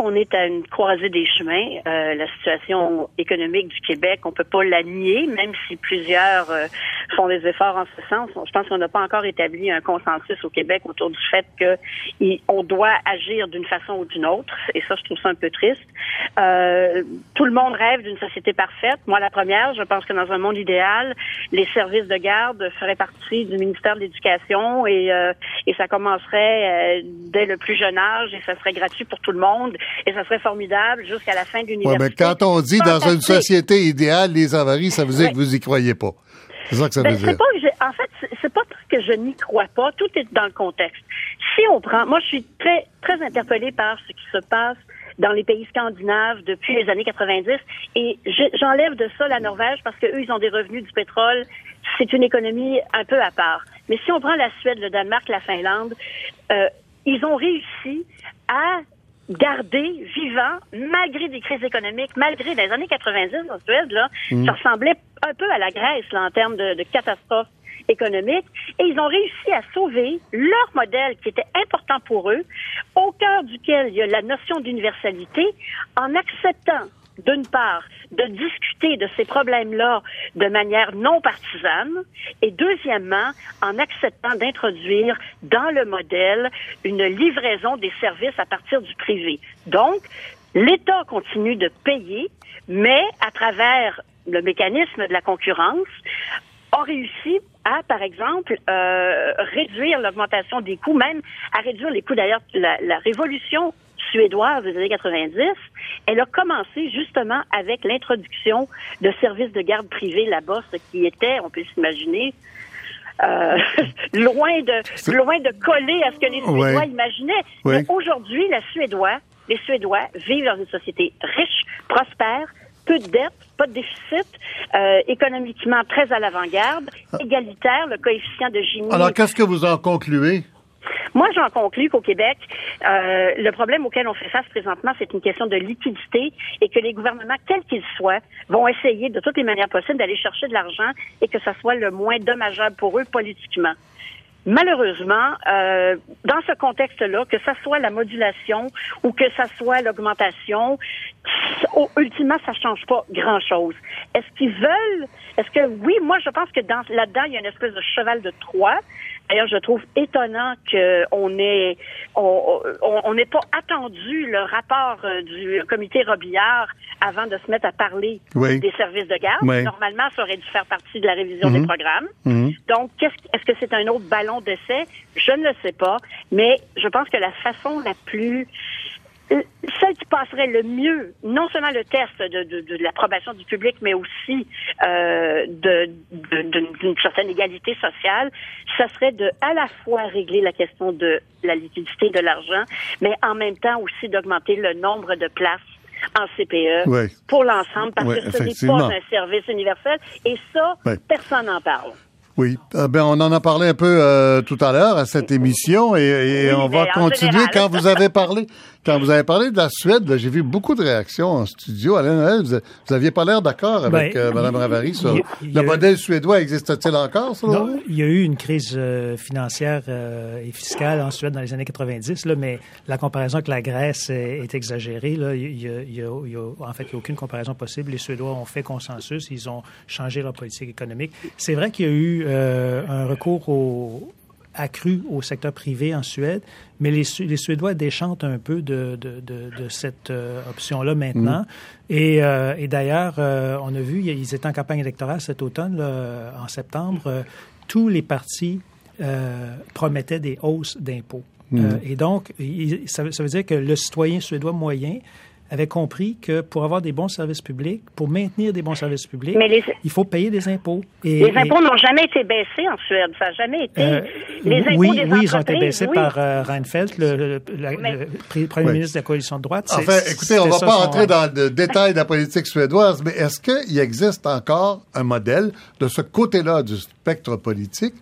Qu'on est à une croisée des chemins. Euh, la situation économique du Québec, on peut pas la nier, même si plusieurs euh, font des efforts en ce sens. Je pense qu'on n'a pas encore établi un consensus au Québec autour du fait qu'on doit agir d'une façon ou d'une autre. Et ça, je trouve ça un peu triste. Euh, tout le monde rêve d'une société parfaite. Moi, la première, je pense que dans un monde idéal, les services de garde feraient partie du ministère de l'Éducation et, euh, et ça commencerait dès le plus jeune âge et ça serait gratuit pour tout le monde et ça serait formidable jusqu'à la fin de l'université. mais quand on dit dans une société idéale, les avaries, ça veut dire que vous y croyez pas. C'est ça que ça veut ben, dire. Pas en fait, c'est pas que je n'y crois pas. Tout est dans le contexte. Si on prend, moi, je suis très, très interpellée par ce qui se passe dans les pays scandinaves depuis les années 90. Et j'enlève de ça la Norvège parce qu'eux, ils ont des revenus du pétrole. C'est une économie un peu à part. Mais si on prend la Suède, le Danemark, la Finlande, euh, ils ont réussi à garder vivant, malgré des crises économiques, malgré les années 90 en Suède, là, mm. ça ressemblait un peu à la Grèce là, en termes de, de catastrophe économique. Et ils ont réussi à sauver leur modèle qui était important pour eux, au cœur duquel il y a la notion d'universalité, en acceptant d'une part, de discuter de ces problèmes-là de manière non partisane, et deuxièmement, en acceptant d'introduire dans le modèle une livraison des services à partir du privé. Donc, l'État continue de payer, mais à travers le mécanisme de la concurrence, a réussi à, par exemple, euh, réduire l'augmentation des coûts, même à réduire les coûts. D'ailleurs, la, la révolution suédoise des années 90, elle a commencé justement avec l'introduction de services de garde privés là-bas, ce qui était, on peut s'imaginer, euh, *laughs* loin de loin de coller à ce que les Suédois imaginaient. Mais aujourd'hui, la Suédois, les Suédois vivent dans une société riche, prospère, peu de dettes, pas de déficit, euh, économiquement très à l'avant-garde, ah. égalitaire, le coefficient de Gini. Alors, qu'est-ce que vous en concluez? Moi, j'en conclus qu'au Québec, euh, le problème auquel on fait face présentement, c'est une question de liquidité et que les gouvernements, quels qu'ils soient, vont essayer de toutes les manières possibles d'aller chercher de l'argent et que ça soit le moins dommageable pour eux politiquement. Malheureusement, euh, dans ce contexte-là, que ça soit la modulation ou que ça soit l'augmentation, ultimement, ça change pas grand-chose. Est-ce qu'ils veulent? Est-ce que oui, moi, je pense que dans là-dedans, il y a une espèce de cheval de Troie D'ailleurs, je trouve étonnant qu'on ait on n'ait pas attendu le rapport euh, du comité Robillard avant de se mettre à parler des services de garde. Normalement, ça aurait dû faire partie de la révision des mhm. programmes. Mhm. Donc, est-ce que c'est un autre ballon d'essai? Je ne le sais pas, mais je pense que la façon la plus celle qui passerait le mieux, non seulement le test de, de, de l'approbation du public, mais aussi euh, d'une certaine égalité sociale, ça serait de à la fois régler la question de la liquidité de l'argent, mais en même temps aussi d'augmenter le nombre de places en CPE pour l'ensemble, parce que ce n'est pas un service universel, et ça, personne n'en parle. Oui, euh, ben on en a parlé un peu euh, tout à l'heure à cette émission et, on va continuer quand vous avez parlé quand vous avez parlé de la Suède, j'ai vu beaucoup de réactions en studio. Alain vous, vous aviez pas l'air d'accord avec ben, euh, Mme Ravary sur le modèle suédois existe-t-il encore Non, il y a eu une crise financière et fiscale en Suède dans les années 90, là, mais la comparaison avec la Grèce est, exagérée. Là. Il, y a, en fait, il n'y a aucune comparaison possible. Les Suédois ont fait consensus, ils ont changé leur politique économique. C'est vrai qu'il y a eu euh, un recours au, accru au secteur privé en Suède, mais les, les Suédois déchantent un peu de, de, de, cette euh, option-là maintenant. Mm. Et, euh, et d'ailleurs, on a vu, ils étaient en campagne électorale cet automne, en septembre, tous les partis promettaient des hausses d'impôts. Mm. et donc, ça, ça, veut dire que le citoyen suédois moyen avait compris que pour avoir des bons services publics, pour maintenir des bons services publics, Mais les- il faut payer des impôts. Et, Les et- impôts n'ont jamais été baissés en Suède. Ça n'a jamais été. euh, les impôts oui, des oui, ils ont été baissés oui. par euh, Reinfeldt, le, le- la- Mais- le pré- premier Oui. ministre de la coalition de droite. Enfin, écoutez, on c'était va pas son- rentrer dans le détail de la politique suédoise, mais est-ce qu'il existe encore un modèle de ce côté-là du spectre politique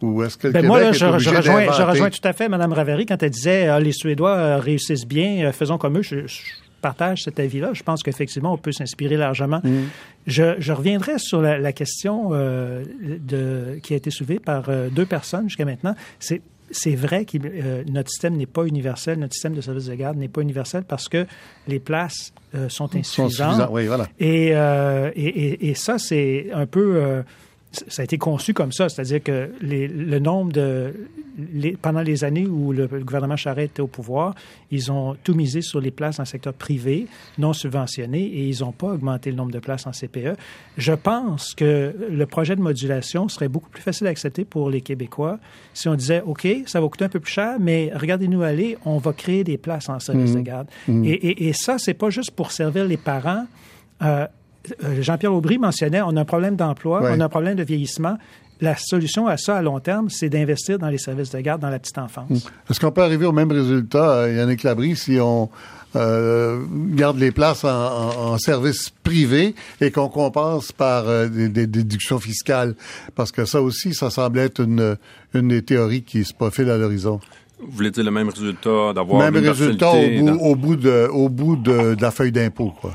ou est-ce que le Ben Québec moi, là, est je, obligé je rejoins, je d'inventer? rejoins tout à fait Mme Ravary quand elle disait euh, les Suédois euh, réussissent bien, euh, faisons comme eux. Je, je partage cet avis-là. Je pense qu'effectivement, on peut s'inspirer largement. Mm. Je, je reviendrai sur la, la question euh, de, qui a été soulevée par euh, deux personnes jusqu'à maintenant. C'est c'est vrai que notre système n'est pas universel, notre système de service de garde n'est pas universel parce que les places euh, sont insuffisantes. suffisants, oui, voilà. Et, euh, et, et, et ça, c'est un peu. Ça a été conçu comme ça, c'est-à-dire que les, le nombre de. Les, pendant les années où le, le gouvernement Charest était au pouvoir, ils ont tout misé sur les places le secteur privé, non subventionné, et ils n'ont pas augmenté le nombre de places en CPE. Je pense que le projet de modulation serait beaucoup plus facile à accepter pour les Québécois si on disait OK, ça va coûter un peu plus cher, mais regardez-nous aller, on va créer des places en service de garde. Et, et, et ça, c'est pas juste pour servir les parents. Euh, Jean-Pierre Aubry mentionnait, on a un problème d'emploi, Ouais. on a un problème de vieillissement. La solution à ça à long terme, c'est d'investir dans les services de garde dans la petite enfance. Est-ce qu'on peut arriver au même résultat, euh, Yannick Labrie, si on euh, garde les places en, en- en service privé et qu'on compense par euh, des, des déductions fiscales? Parce que ça aussi, ça semble être une, une des théories qui se profile à l'horizon. Vous voulez dire le même résultat, d'avoir Même résultat au bout, dans- au bout, de, au bout de, de la feuille d'impôt, quoi.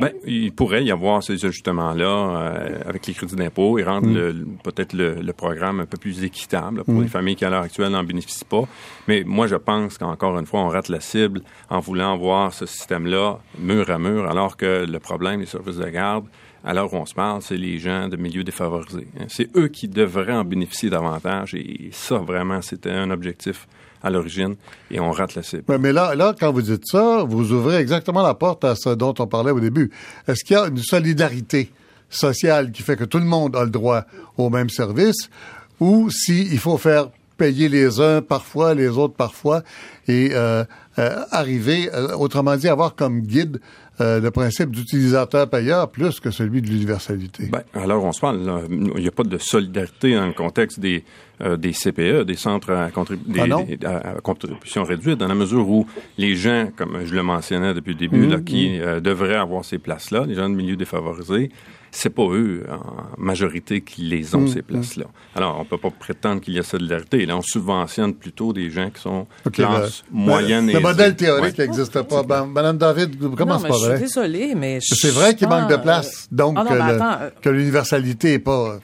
Ben, il pourrait y avoir ces ajustements-là euh, avec les crédits d'impôt et rendre le- le- peut-être le, le programme un peu plus équitable pour les familles qui, à l'heure actuelle, n'en bénéficient pas. Mais moi, je pense qu'encore une fois, on rate la cible en voulant voir ce système-là mur à mur, alors que le problème des services de garde, à l'heure où on se parle, c'est les gens de milieux défavorisés. hein. C'est eux qui devraient en bénéficier davantage et ça, vraiment, c'était un objectif à l'origine et on rate la cible. Mais là, là, quand vous dites ça, vous ouvrez exactement la porte à ce dont on parlait au début. Est-ce qu'il y a une solidarité sociale qui fait que tout le monde a le droit au même service ou s'il faut faire payer les uns parfois, les autres parfois et euh, euh, arriver, euh, autrement dit, avoir comme guide euh, le principe d'utilisateur-payeur plus que celui de l'universalité? Ben, alors, on se parle, là, il n'y a pas de solidarité dans le contexte des, euh, des CPE, des centres à, contribu- des- Ah des- à- à contribution réduite, dans la mesure où les gens, comme je le mentionnais depuis le début, Mmh, là, qui euh, devraient avoir ces places-là, les gens de milieux défavorisés, c'est pas eux, en majorité, qui les Mmh, ont, ces places-là. Alors, on peut pas prétendre qu'il y a solidarité. Là, on subventionne plutôt des gens qui sont OK, classe le- moyenne Le, et le modèle théorique Ouais. n'existe pas. Ben, Madame David, comment c'est mais pas je suis vrai? désolée, mais... C'est vrai qu'il manque de pas, place, euh, donc ah non, que, mais le- attends, euh, que l'universalité n'est pas...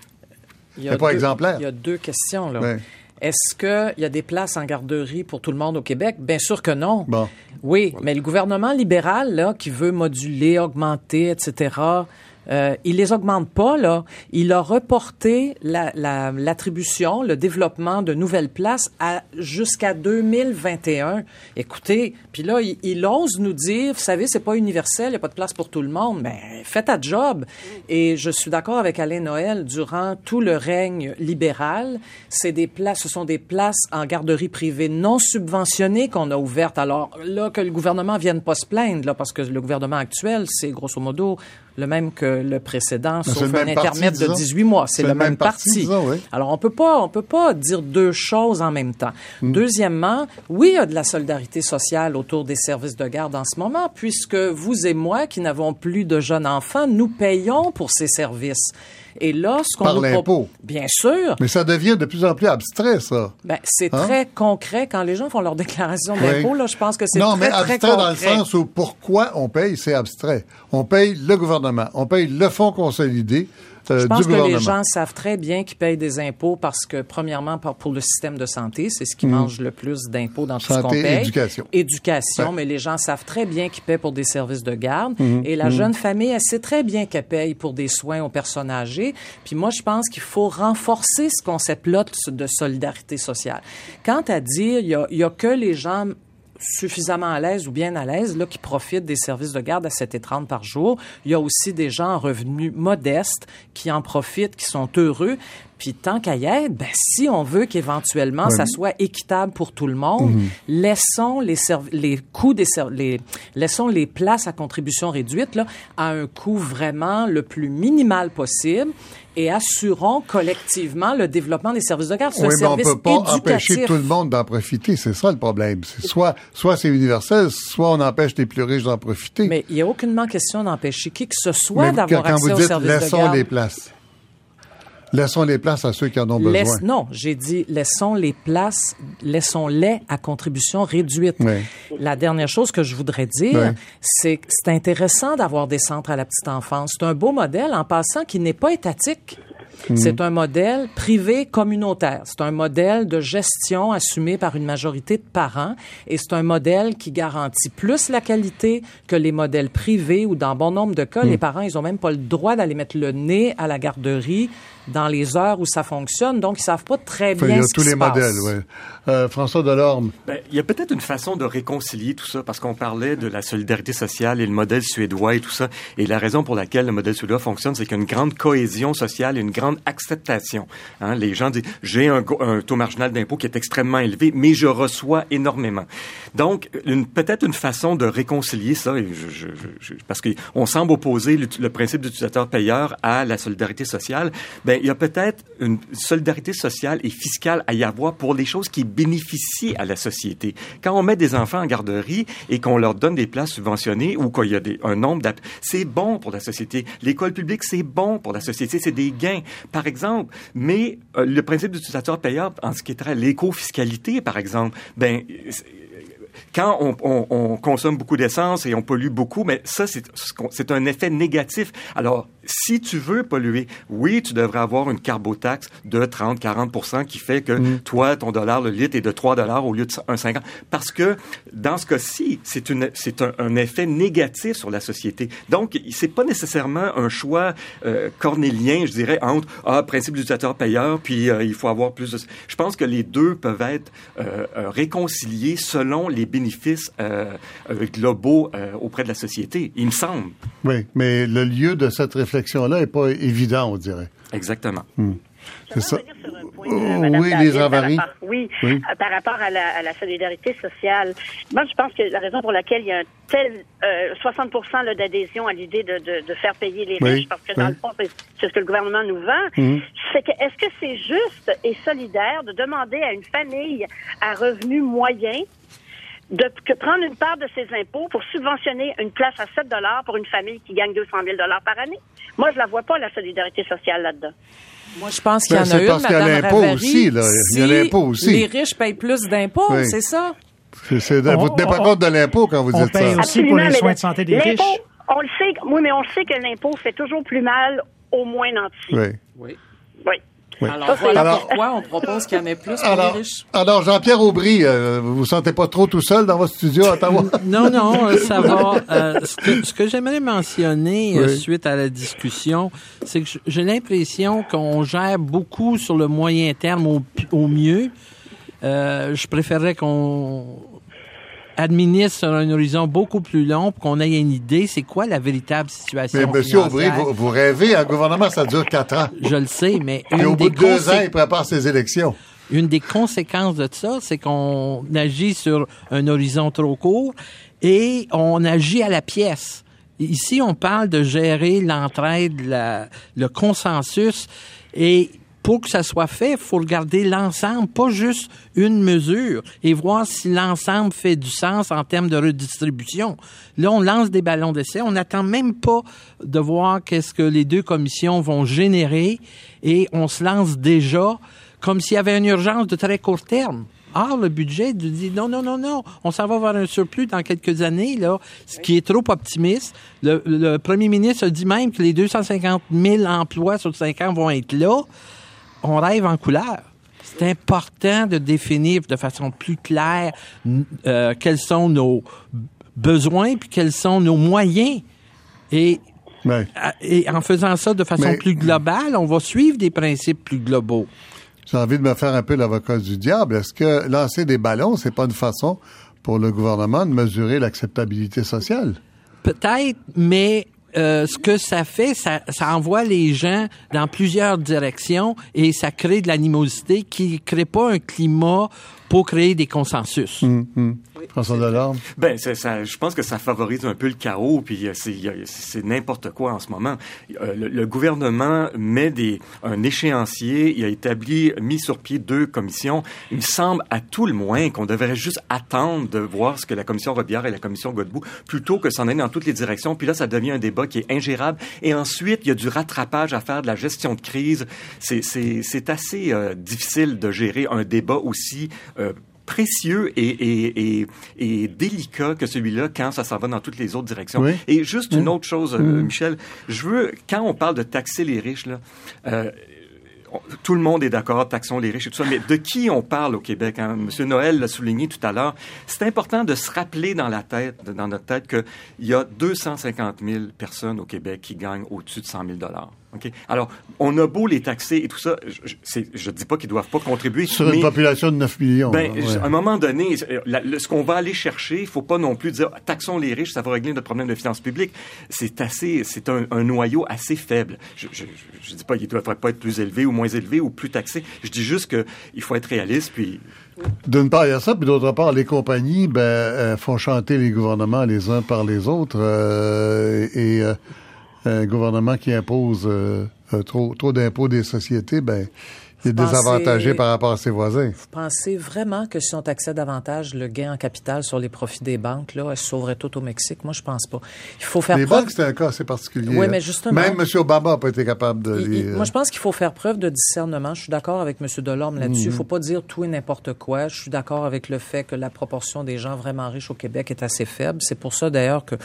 il y a c'est pas deux- exemplaire. Il y a deux questions, là. Ouais. Est-ce qu'il y a des places en garderie pour tout le monde au Québec? Bien sûr que non. Bon. Oui, mais le gouvernement libéral, là, qui veut moduler, augmenter, etc., euh, il les augmente pas, là. Il a reporté la- la- l'attribution, le développement de nouvelles places à jusqu'à 2021. Écoutez, puis là, il, il ose nous dire, vous savez, c'est pas universel, il n'y a pas de place pour tout le monde. Mais faites ta job. Et je suis d'accord avec Alain Noël, durant tout le règne libéral, c'est des places, ce sont des places en garderie privée non subventionnées qu'on a ouvertes. Alors là, que le gouvernement vienne pas se plaindre, là, parce que le gouvernement actuel, c'est grosso modo le même que le précédent, sauf un même parti, intermède de disons. 18 mois. C'est le, même parti. disons, oui. Alors, on peut pas, on peut pas dire deux choses en même temps. Hmm. Deuxièmement, oui, il y a de la solidarité sociale autour des services de garde en ce moment, puisque vous et moi, qui n'avons plus de jeunes enfants, nous payons pour ces services. Et là, ce qu'on Par l'impôt. Bien sûr. Mais ça devient de plus en plus abstrait, ça. Ben, c'est Hein? très concret. Quand les gens font leur déclaration Oui. d'impôt, là, je pense que c'est Non, très, mais très abstrait concret. dans le sens où pourquoi on paye, c'est abstrait. On paye le gouvernement, on paye le fonds consolidé euh, Je pense du que les gens savent très bien qu'ils payent des impôts parce que, premièrement, pour le système de santé, c'est ce qui mange le plus d'impôts dans tout ce qu'on paye. éducation. Éducation, Ouais. mais les gens savent très bien qu'ils paient pour des services de garde. Hmm. Et la jeune famille, elle sait très bien qu'elle paye pour des soins aux personnes âgées. Puis moi, je pense qu'il faut renforcer ce concept-là de- de solidarité sociale. Quant à dire, il y a, y a que les gens suffisamment à l'aise ou bien à l'aise là qui profitent des services de garde à 7,30 par jour. Il y a aussi des gens en revenus modestes qui en profitent, qui sont heureux. Puis tant qu'à y être, ben, si on veut qu'éventuellement ça soit équitable pour tout le monde, Mhm. laissons les, les coûts des les laissons les places à contribution réduite là à un coût vraiment le plus minimal possible et assurons collectivement le développement des services de garde. Oui, mais on service peut pas empêcher tout le monde d'en profiter. C'est ça le problème. Soit, soit c'est universel, soit on empêche les plus riches d'en profiter. Mais il n'y a aucunement question d'empêcher qui que ce soit d'avoir accès aux services de laissons garde. les places. Laissons les places à ceux qui en ont besoin. Laisse- non, j'ai dit laissons les places, laissons-les à contribution réduite. Oui. La dernière chose que je voudrais dire, Oui. c'est que c'est intéressant d'avoir des centres à la petite enfance. C'est un beau modèle en passant qui n'est pas étatique. Mhm. C'est un modèle privé communautaire. C'est un modèle de gestion assumé par une majorité de parents et c'est un modèle qui garantit plus la qualité que les modèles privés où dans bon nombre de cas, Mhm. les parents, ils ont même pas le droit d'aller mettre le nez à la garderie dans les heures où ça fonctionne. Donc, ils savent pas très Enfin, bien il y a ce tous qui les se passe. modèles, oui. Euh, François Delorme. Ben, il y a peut-être une façon de réconcilier tout ça, parce qu'on parlait de la solidarité sociale et le modèle suédois et tout ça. Et la raison pour laquelle le modèle suédois fonctionne, c'est qu'il y a une grande cohésion sociale et une grande acceptation. Hein, les gens disent, j'ai un, taux marginal d'impôt qui est extrêmement élevé, mais je reçois énormément. Donc, peut-être une façon de réconcilier ça, et je, je, je- je- parce qu'on semble opposer le, le principe d'utilisateur-payeur à la solidarité sociale. Ben, il y a peut-être une solidarité sociale et fiscale à y avoir pour les choses qui bénéficient à la société. Quand on met des enfants en garderie et qu'on leur donne des places subventionnées ou qu'il y a un nombre d'app, c'est bon pour la société. L'école publique, c'est bon pour la société, c'est des gains, par exemple. Mais euh, le principe d'utilisateur-payeur, en ce qui est l'éco-fiscalité, par exemple, ben quand on, on- on consomme beaucoup d'essence et on pollue beaucoup, mais ça, c'est un effet négatif. Alors, si tu veux polluer, oui, tu devrais avoir une carbotaxe de 30-40 qui fait que toi, ton dollar le litre est de 3 dollars au lieu de 1,50. Parce que, dans ce cas-ci, c'est une- c'est un, un effet négatif sur la société. Donc, c'est pas nécessairement un choix euh, cornélien, je dirais, entre ah, principe d'utilisateur-payeur, puis euh, il faut avoir plus de... Je pense que les deux peuvent être euh, réconciliés selon les bénéfices globaux auprès de la société, il me semble. Oui, mais le lieu de cette réflexion-là est pas évident, on dirait. Exactement. C'est ça. revenir sur un point, Oh, euh, Madame oui, David, les par avaries. rapport- Oui, Oui. euh, par rapport à la, à la solidarité sociale? Moi, je pense que la raison pour laquelle il y a un tel euh, 60 là, d'adhésion à l'idée de, de, de faire payer les Oui, riches, parce que dans oui. le fond, c'est ce que le gouvernement nous vend, Mhm. c'est que est-ce que c'est juste et solidaire de demander à une famille à revenu moyen de que prendre une part de ses impôts pour subventionner une place à 7 dollars pour une famille qui gagne 200 000 dollars par année. Moi, je la vois pas la solidarité sociale là-dedans. Moi, je pense qu'il y Ben, en a une, parce qu'il y a Madame l'impôt Ravary. aussi, là. Il y a l'impôt aussi. Les riches payent plus d'impôts, Oui. c'est ça? C'est- c'est- vous On- tenez pas on- compte de l'impôt quand vous on dites paye ça. aussi pour les soins de santé des riches. On le sait, oui, mais on sait que l'impôt fait toujours plus mal au moins nanti. Oui. Oui. Oui. Oui. Alors, voilà Alors- pourquoi on propose qu'il y en ait plus pour Alors, les riches. alors Jean-Pierre Aubry, euh, vous vous sentez pas trop tout seul dans votre studio à Ottawa? *laughs* Non, non, euh, ça va. *laughs* Euh, ce que, ce que j'aimerais mentionner euh, Oui. suite à la discussion, c'est que j'ai l'impression qu'on gère beaucoup sur le moyen terme au, mieux. Euh, je préférerais qu'on administre sur un horizon beaucoup plus long pour qu'on ait une idée c'est quoi la véritable situation Mais Monsieur Aubry, vous, vous rêvez, un gouvernement, ça dure quatre ans. Je le sais, mais Et une au des bout de deux ans, il prépare ses élections. une des conséquences de ça, c'est qu'on agit sur un horizon trop court et on agit à la pièce. Ici, on parle de gérer l'entraide, le consensus et pour que ça soit fait, il faut regarder l'ensemble, pas juste une mesure, et voir si l'ensemble fait du sens en termes de redistribution. Là, on lance des ballons d'essai, on n'attend même pas de voir qu'est-ce que les deux commissions vont générer, et on se lance déjà comme s'il y avait une urgence de très court terme. Or, le budget dit non, non, non, non, on s'en va vers un surplus dans quelques années, là, ce qui est trop optimiste. Le, le premier ministre a dit même que les 250 000 emplois sur cinq ans vont être là. On rêve en couleur. C'est important de définir de façon plus claire euh, quels sont nos besoins puis quels sont nos moyens. Et Ouais. et en faisant ça de façon Mais- plus globale, on va suivre des principes plus globaux. J'ai envie de me faire un peu l'avocat du diable. Est-ce que lancer des ballons, c'est pas une façon pour le gouvernement de mesurer l'acceptabilité sociale? Peut-être, mais euh, ce que ça fait, ça, ça envoie les gens dans plusieurs directions et ça crée de l'animosité qui crée pas un climat pour créer des consensus. Hum, hum. Ben, je pense que ça favorise un peu le chaos, puis euh, c'est n'importe quoi en ce moment. Euh, le, gouvernement met des, un échéancier, il a établi, mis sur pied deux commissions. Il semble, à tout le moins, qu'on devrait juste attendre de voir ce que la commission Robillard et la commission Godbout, plutôt que s'en aller dans toutes les directions. Puis là, ça devient un débat qui est ingérable. Et ensuite, il y a du rattrapage à faire, de la gestion de crise. C'est- assez euh, difficile de gérer un débat aussi précieux et, et, et, et délicat que celui-là quand ça s'en va dans toutes les autres directions. Oui. Et juste une autre chose, euh, Mm. Michel, je veux, quand on parle de taxer les riches, là, euh, tout le monde est d'accord, taxons les riches et tout ça, mais de qui on parle au Québec? Hein? Monsieur Noël l'a souligné tout à l'heure. C'est important de se rappeler dans la tête, dans notre tête, qu'il y a 250 000 personnes au Québec qui gagnent au-dessus de 100 000 Alors, on a beau les taxer et tout ça, je ne dis pas qu'ils doivent pas contribuer. Sur mais- une population de 9 millions. ben, à un moment donné, la- le- ce qu'on va aller chercher, il faut pas non plus dire taxons les riches, ça va régler notre problème de finances publiques. C'est assez, c'est un, un noyau assez faible. Je, je dis pas qu'il ne devrait pas être plus élevé ou moins élevé ou plus taxé. Je dis juste que il faut être réaliste puis D'une part, il y a ça, puis d'autre part, les compagnies ben, euh, font chanter les gouvernements les uns par les autres. euh, et euh, un gouvernement qui impose euh, euh, trop, trop d'impôts des sociétés, ben, il est désavantagé par rapport à ses voisins. Vous pensez vraiment que si on taxait davantage le gain en capital sur les profits des banques, là, elles se sauveraient tout au Mexique? Moi, je pense pas. Il faut faire Les preuve... banques, c'est un cas assez particulier. Oui, hein. mais justement- Même M. Obama n'a pas été capable de Il- les... il- moi, je pense qu'il faut faire preuve de discernement. Je suis d'accord avec M. Delorme là-dessus. Il Mhm. faut pas dire tout et n'importe quoi. Je suis d'accord avec le fait que la proportion des gens vraiment riches au Québec est assez faible. C'est pour ça, d'ailleurs, que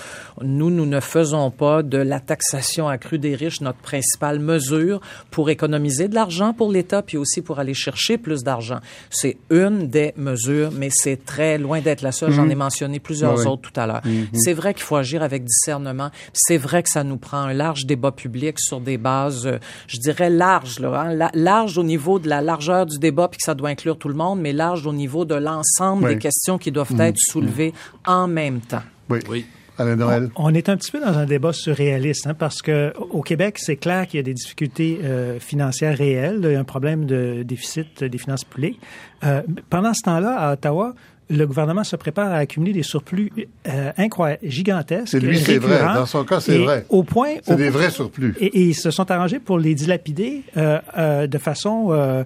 nous, nous ne faisons pas de la taxation accrue des riches notre principale mesure pour économiser de l'argent pour l'État, puis aussi pour aller chercher plus d'argent. C'est une des mesures, mais c'est très loin d'être la seule. J'en Mhm. ai mentionné plusieurs Oui. autres tout à l'heure. Mhm. C'est vrai qu'il faut agir avec discernement. C'est vrai que ça nous prend un large débat public sur des bases, euh, je dirais larges, là, hein, la- large au niveau de la largeur du débat, puis que ça doit inclure tout le monde, mais large au niveau de l'ensemble Oui. des questions qui doivent Mhm. être soulevées en même temps. Oui. oui. Alain Noël. On est un petit peu dans un débat surréaliste, hein, parce que au Québec, c'est clair qu'il y a des difficultés euh, financières réelles, il y a un problème de déficit des finances publiques. Euh, pendant ce temps-là, à Ottawa, le gouvernement se prépare à accumuler des surplus euh, incroyables, gigantesques. C'est lui, c'est vrai. Dans son cas, c'est vrai. Au point, C'est des vrais surplus. Et, et ils se sont arrangés pour les dilapider euh, euh, de façon euh,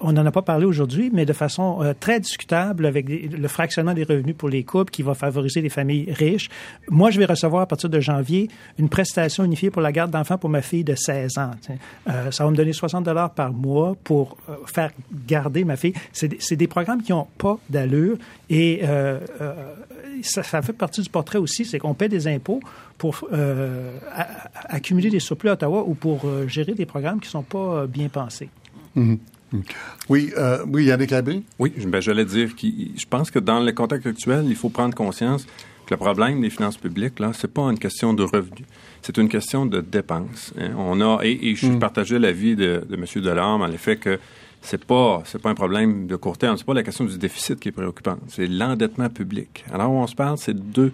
on n'en a pas parlé aujourd'hui, mais de façon euh, très discutable avec le fractionnement des revenus pour les couples qui va favoriser les familles riches. Moi, je vais recevoir à partir de janvier une prestation unifiée pour la garde d'enfants pour ma fille de 16 ans. Euh, ça va me donner 60 dollars par mois pour euh, faire garder ma fille. C'est des- programmes qui n'ont pas d'allure et ça, fait partie du portrait aussi, c'est qu'on paie des impôts pour accumuler des surplus à Ottawa ou pour gérer des programmes qui ne sont pas bien pensés. Mhm. Mhm. Oui, euh, oui, Yannick Labrie. Oui, ben, j'allais dire que je pense que dans le contexte actuel, il faut prendre conscience que le problème des finances publiques, là, c'est pas une question de revenus. C'est une question de dépenses. hein. On a, et, et je partageais l'avis de, de M. Delorme en l'effet que c'est pas, c'est pas un problème de court terme. C'est pas la question du déficit qui est préoccupante. C'est l'endettement public. Alors, on se parle, c'est deux,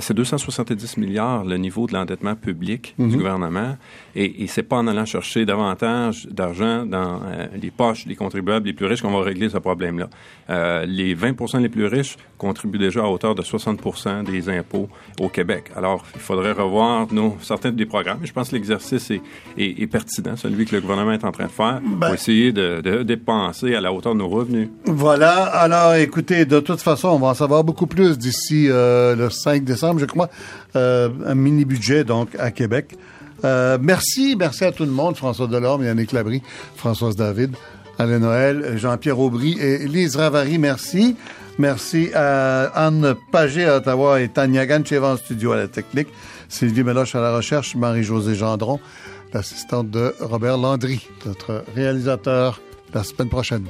c'est 270 milliards le niveau de l'endettement public du Mhm. gouvernement. Et, et c'est pas en allant chercher davantage d'argent dans euh, les poches des contribuables les plus riches qu'on va régler ce problème-là. Euh, les 20% les plus riches contribuent déjà à hauteur de 60% des impôts au Québec. Alors, il faudrait revoir nos, certains des programmes. Je pense que l'exercice est, est- est pertinent, celui que le gouvernement est en train de faire, Ben- pour essayer de, de dépenser à la hauteur de nos revenus. Voilà. Alors, écoutez, de toute façon, on va en savoir beaucoup plus d'ici euh, le 5 je crois. Euh, un mini-budget, donc, à Québec. Euh, merci, merci à tout le monde. François Delorme, Yannick Labrie, Françoise David, Alain Noël, Jean-Pierre Aubry et Lise Ravary. Merci. Merci à Anne Pagé à Ottawa et Tania Gancheva en studio à la technique. Sylvie Meloche à la recherche, Marie-Josée Gendron, l'assistante de Robert Landry, notre réalisateur la semaine prochaine.